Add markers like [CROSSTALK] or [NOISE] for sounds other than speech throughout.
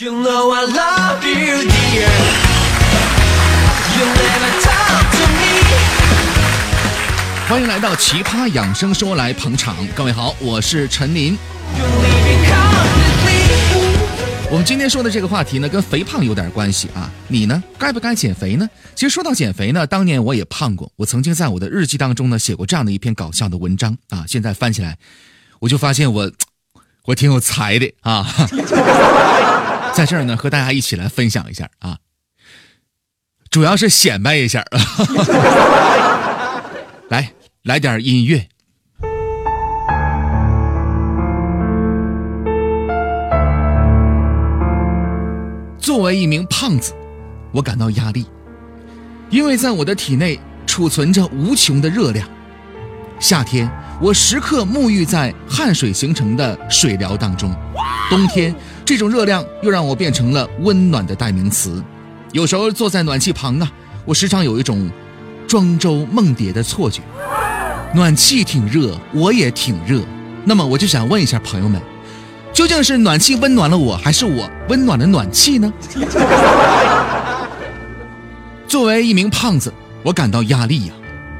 You know I love you, dear. You never talk to me. 欢迎来到奇葩养生说来捧场，各位好，我是陈林。我们今天说的这个话题呢，跟肥胖有点关系啊。你呢，该不该减肥呢？其实说到减肥呢，当年我也胖过，我曾经在我的日记当中呢写过这样的一篇搞笑的文章啊。现在翻起来，我就发现我 [TSK] 我挺有才的啊。在这儿呢，和大家一起来分享一下啊，主要是显摆一下。[LAUGHS] 来，来点音乐。作为一名胖子，我感到压力，因为在我的体内储存着无穷的热量。夏天，我时刻沐浴在汗水形成的水疗当中；冬天，这种热量又让我变成了温暖的代名词。有时候坐在暖气旁啊，我时常有一种庄周梦蝶的错觉。暖气挺热，我也挺热。那么我就想问一下朋友们，究竟是暖气温暖了我，还是我温暖了暖气呢？[LAUGHS] 作为一名胖子，我感到压力呀、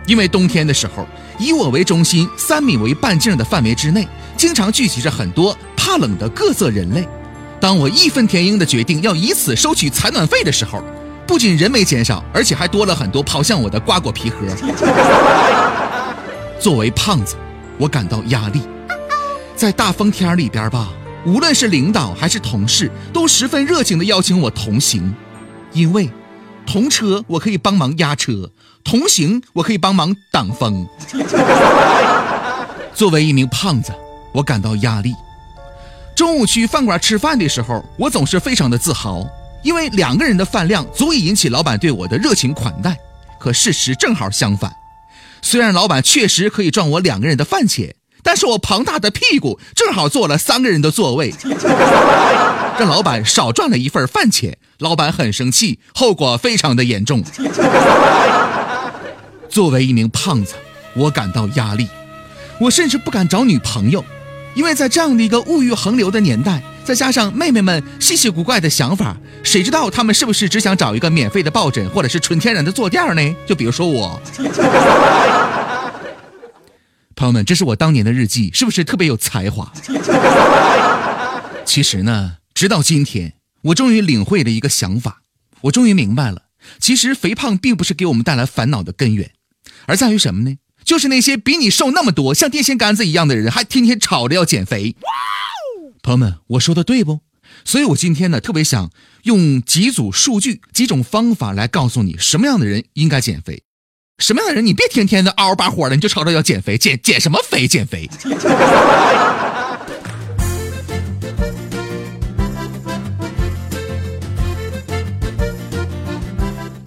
因为冬天的时候，以我为中心，三米为半径的范围之内，经常聚集着很多怕冷的各色人类。当我义愤填膺地决定要以此收取采暖费的时候，不仅人没减少，而且还多了很多跑向我的瓜果皮盒。[LAUGHS] 作为胖子，我感到压力。在大风天里边吧，无论是领导还是同事，都十分热情地邀请我同行，因为同车我可以帮忙压车，同行我可以帮忙挡风。[LAUGHS] 作为一名胖子，我感到压力。中午去饭馆吃饭的时候，我总是非常的自豪，因为两个人的饭量足以引起老板对我的热情款待。可事实正好相反，虽然老板确实可以赚我两个人的饭钱，但是我庞大的屁股正好坐了三个人的座位，让老板少赚了一份饭钱。老板很生气，后果非常的严重。作为一名胖子，我感到压力，我甚至不敢找女朋友，因为在这样的一个物欲横流的年代，再加上妹妹们稀奇古怪的想法，谁知道她们是不是只想找一个免费的抱枕或者是纯天然的坐垫呢？就比如说我。朋友们，这是我当年的日记，是不是特别有才华？其实呢，直到今天，我终于领会了一个想法，我终于明白了，其实肥胖并不是给我们带来烦恼的根源，而在于什么呢？就是那些比你瘦那么多，像电线杆子一样的人，还天天吵着要减肥。朋友们，我说的对不？所以我今天呢，特别想用几组数据、几种方法来告诉你，什么样的人应该减肥，什么样的人你别天天的嗷嗷把火的，你就吵着要减肥，减减什么肥？减肥。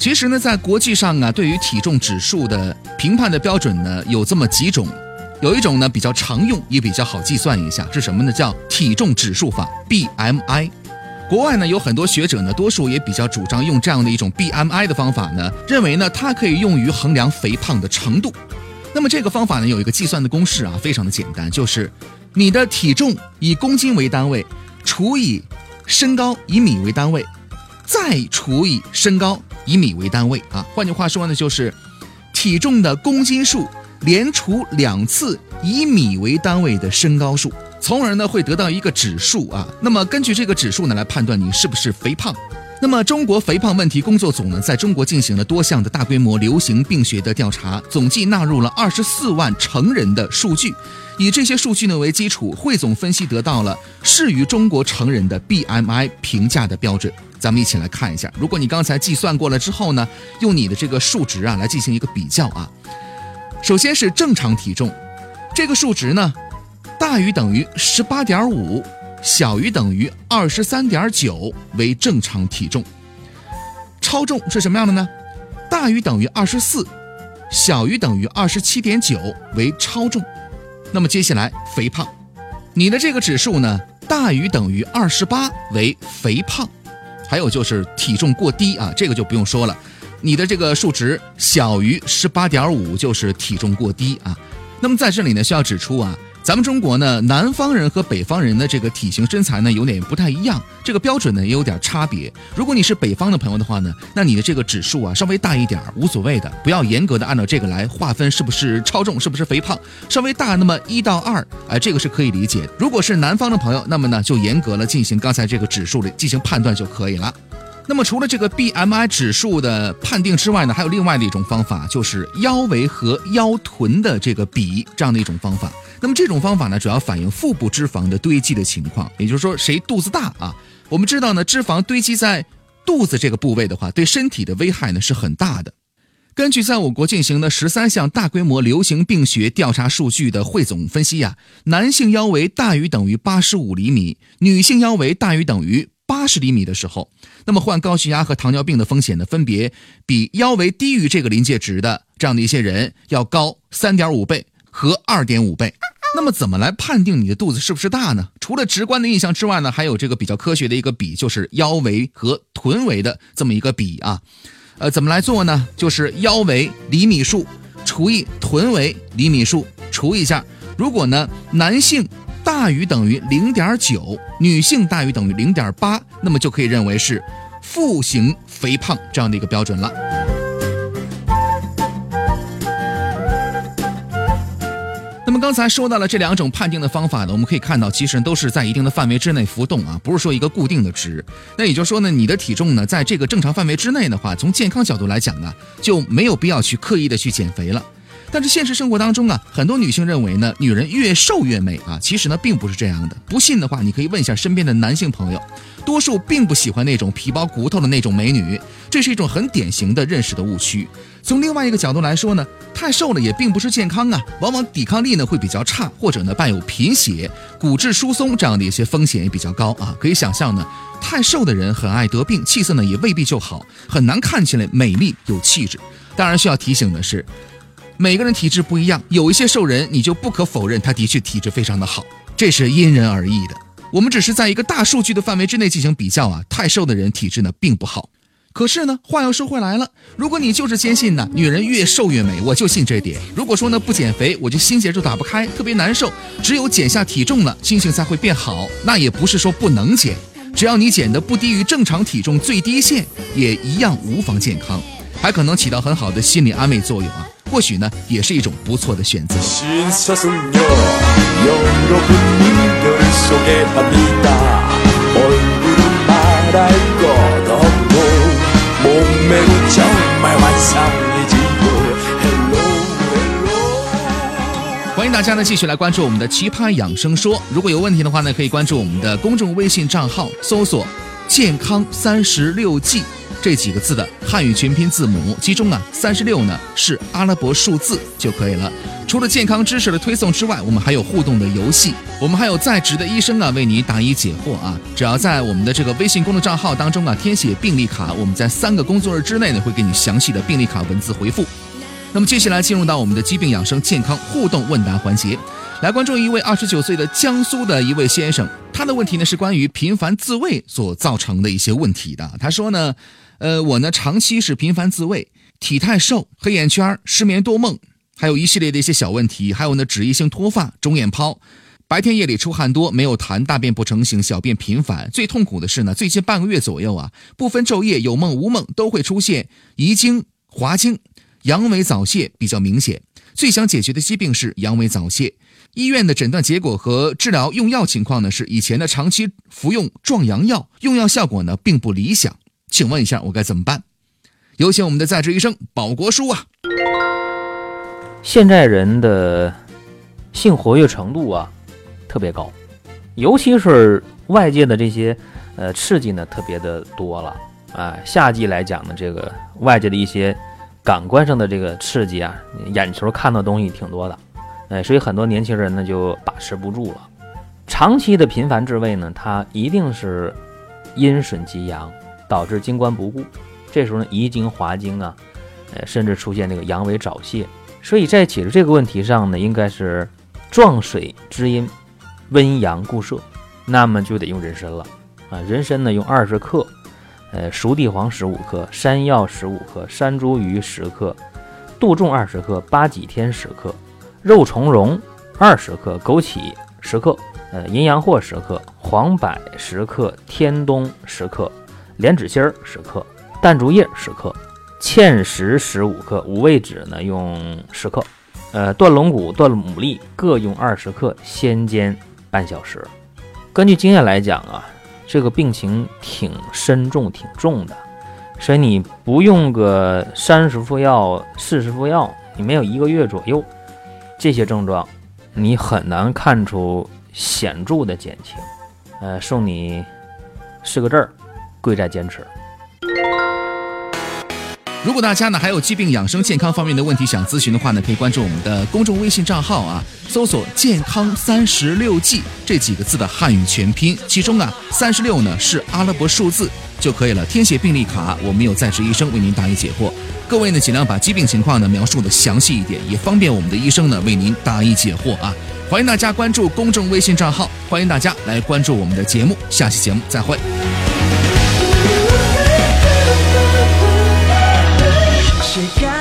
其实呢，在国际上啊，对于体重指数的评判的标准呢，有这么几种。有一种呢比较常用，也比较好计算一下，是什么呢？叫体重指数法 （BMI）。国外呢有很多学者呢，多数也比较主张用这样的一种 BMI 的方法呢，认为呢它可以用于衡量肥胖的程度。那么这个方法呢有一个计算的公式啊，非常的简单，就是你的体重以公斤为单位，除以身高以米为单位，再除以身高以米为单位啊。换句话说呢，就是体重的公斤数连除两次以米为单位的身高数，从而呢会得到一个指数啊。那么根据这个指数呢来判断你是不是肥胖。那么中国肥胖问题工作组呢在中国进行了多项的大规模流行病学的调查，总计纳入了二十四万成人的数据，以这些数据呢为基础，汇总分析得到了适于中国成人的 BMI 评价的标准。咱们一起来看一下，如果你刚才计算过了之后呢，用你的这个数值啊来进行一个比较啊。首先是正常体重，这个数值呢，大于等于十八点五，小于等于二十三点九为正常体重。超重是什么样的呢？大于等于二十四，小于等于二十七点九为超重。那么接下来肥胖，你的这个指数呢，大于等于二十八为肥胖。还有就是体重过低啊，这个就不用说了。你的这个数值小于十八点五就是体重过低啊。那么在这里呢，需要指出啊，咱们中国呢，南方人和北方人的这个体型身材呢有点不太一样，这个标准呢也有点差别。如果你是北方的朋友的话呢，那你的这个指数啊稍微大一点无所谓的，不要严格的按照这个来划分是不是超重，是不是肥胖，稍微大那么一到二，哎，这个是可以理解。如果是南方的朋友，那么呢就严格了进行刚才这个指数的进行判断就可以了。那么除了这个 BMI 指数的判定之外呢，还有另外的一种方法，就是腰围和腰臀的这个比这样的一种方法。那么这种方法呢，主要反映腹部脂肪的堆积的情况，也就是说谁肚子大啊？我们知道呢，脂肪堆积在肚子这个部位的话，对身体的危害呢是很大的。根据在我国进行的十三项大规模流行病学调查数据的汇总分析呀，男性腰围大于等于八十五厘米，女性腰围大于等于八十厘米的时候，那么患高血压和糖尿病的风险呢，分别比腰围低于这个临界值的这样的一些人要高三点五倍和二点五倍。那么怎么来判定你的肚子是不是大呢？除了直观的印象之外呢，还有这个比较科学的一个比，就是腰围和臀围的这么一个比啊。呃，怎么来做呢？就是腰围厘米数除以臀围厘米数除一下。如果呢男性大于等于零点九，女性大于等于零点八，那么就可以认为是腹型肥胖这样的一个标准了。那么刚才说到了这两种判定的方法呢，我们可以看到，其实都是在一定的范围之内浮动啊，不是说一个固定的值。那也就是说呢，你的体重呢，在这个正常范围之内的话，从健康角度来讲呢，就没有必要去刻意的去减肥了。但是现实生活当中啊，很多女性认为呢，女人越瘦越美啊，其实呢并不是这样的。不信的话，你可以问一下身边的男性朋友，多数并不喜欢那种皮包骨头的那种美女，这是一种很典型的认识的误区。从另外一个角度来说呢，太瘦了也并不是健康啊，往往抵抗力呢会比较差，或者呢伴有贫血、骨质疏松这样的一些风险也比较高啊。可以想象呢，太瘦的人很爱得病，气色呢也未必就好，很难看起来美丽有气质。当然需要提醒的是。每个人体质不一样，有一些瘦人，你就不可否认他的确体质非常的好，这是因人而异的。我们只是在一个大数据的范围之内进行比较啊，太瘦的人体质呢并不好。可是呢，话又说回来了，如果你就是坚信呢，女人越瘦越美，我就信这点。如果说呢不减肥，我就心结就打不开，特别难受。只有减下体重了，心情才会变好。那也不是说不能减，只要你减的不低于正常体重最低线，也一样无妨健康，还可能起到很好的心理安慰作用啊。或许呢也是一种不错的选择。欢迎大家呢继续来关注我们的奇葩养生说。如果有问题的话呢可以关注我们的公众微信账号搜索健康三十六计”这几个字的汉语全拼字母，其中啊三十六呢是阿拉伯数字就可以了。除了健康知识的推送之外，我们还有互动的游戏，我们还有在职的医生啊为你答疑解惑啊。只要在我们的这个微信公众账号当中啊填写病历卡，我们在三个工作日之内呢会给你详细的病历卡文字回复。那么接下来进入到我们的疾病养生健康互动问答环节，来关注一位二十九岁的江苏的一位先生，他的问题呢是关于频繁自慰所造成的一些问题的。他说呢，呃，我呢长期是频繁自慰，体态瘦，黑眼圈，失眠多梦，还有一系列的一些小问题，还有呢脂溢性脱发、肿眼泡。白天夜里出汗多，没有痰，大便不成形，小便频繁。最痛苦的是呢，最近半个月左右啊，不分昼夜，有梦无梦，都会出现遗精、滑精。阳痿早泄比较明显，最想解决的疾病是阳痿早泄。医院的诊断结果和治疗用药情况呢是以前的长期服用壮阳药，用药效果呢并不理想。请问一下我该怎么办？有请我们的在职医生保国叔啊。现在人的性活跃程度啊特别高，尤其是外界的这些呃刺激呢特别的多了啊。夏季来讲呢，这个外界的一些感官上的这个刺激啊，眼球看到东西挺多的，哎，所以很多年轻人呢就把持不住了。长期的频繁自慰呢，它一定是阴损及阳，导致精关不顾，这时候呢遗精滑精啊，呃，甚至出现这个阳痿早泄。所以在解决这个问题上呢，应该是壮水滋阴，温阳固摄，那么就得用人参了啊。人参呢用二十克，呃，熟地黄十五克，山药十五克，山茱萸十克，杜仲二十克，八戟天十克，肉苁蓉二十克，枸杞十克，呃，阴阳藿十克，黄柏十克，天冬十克，莲子心儿十克，淡竹叶十克，芡实十五克，五味子呢用十克，呃，断龙骨、断牡蛎各用二十克，先煎半小时。根据经验来讲啊，这个病情挺深重、挺重的，所以你不用个三十副药、四十副药，你没有一个月左右，这些症状你很难看出显著的减轻。呃，送你四个字儿：贵在坚持。如果大家呢还有疾病养生健康方面的问题想咨询的话呢，可以关注我们的公众微信账号啊，搜索“健康三十六计”这几个字的汉语全拼，其中啊三十六呢是阿拉伯数字就可以了。填写病历卡，我们有在职医生为您答疑解惑。各位呢尽量把疾病情况呢描述的详细一点，也方便我们的医生呢为您答疑解惑啊。欢迎大家关注公众微信账号，欢迎大家来关注我们的节目，下期节目再会。she got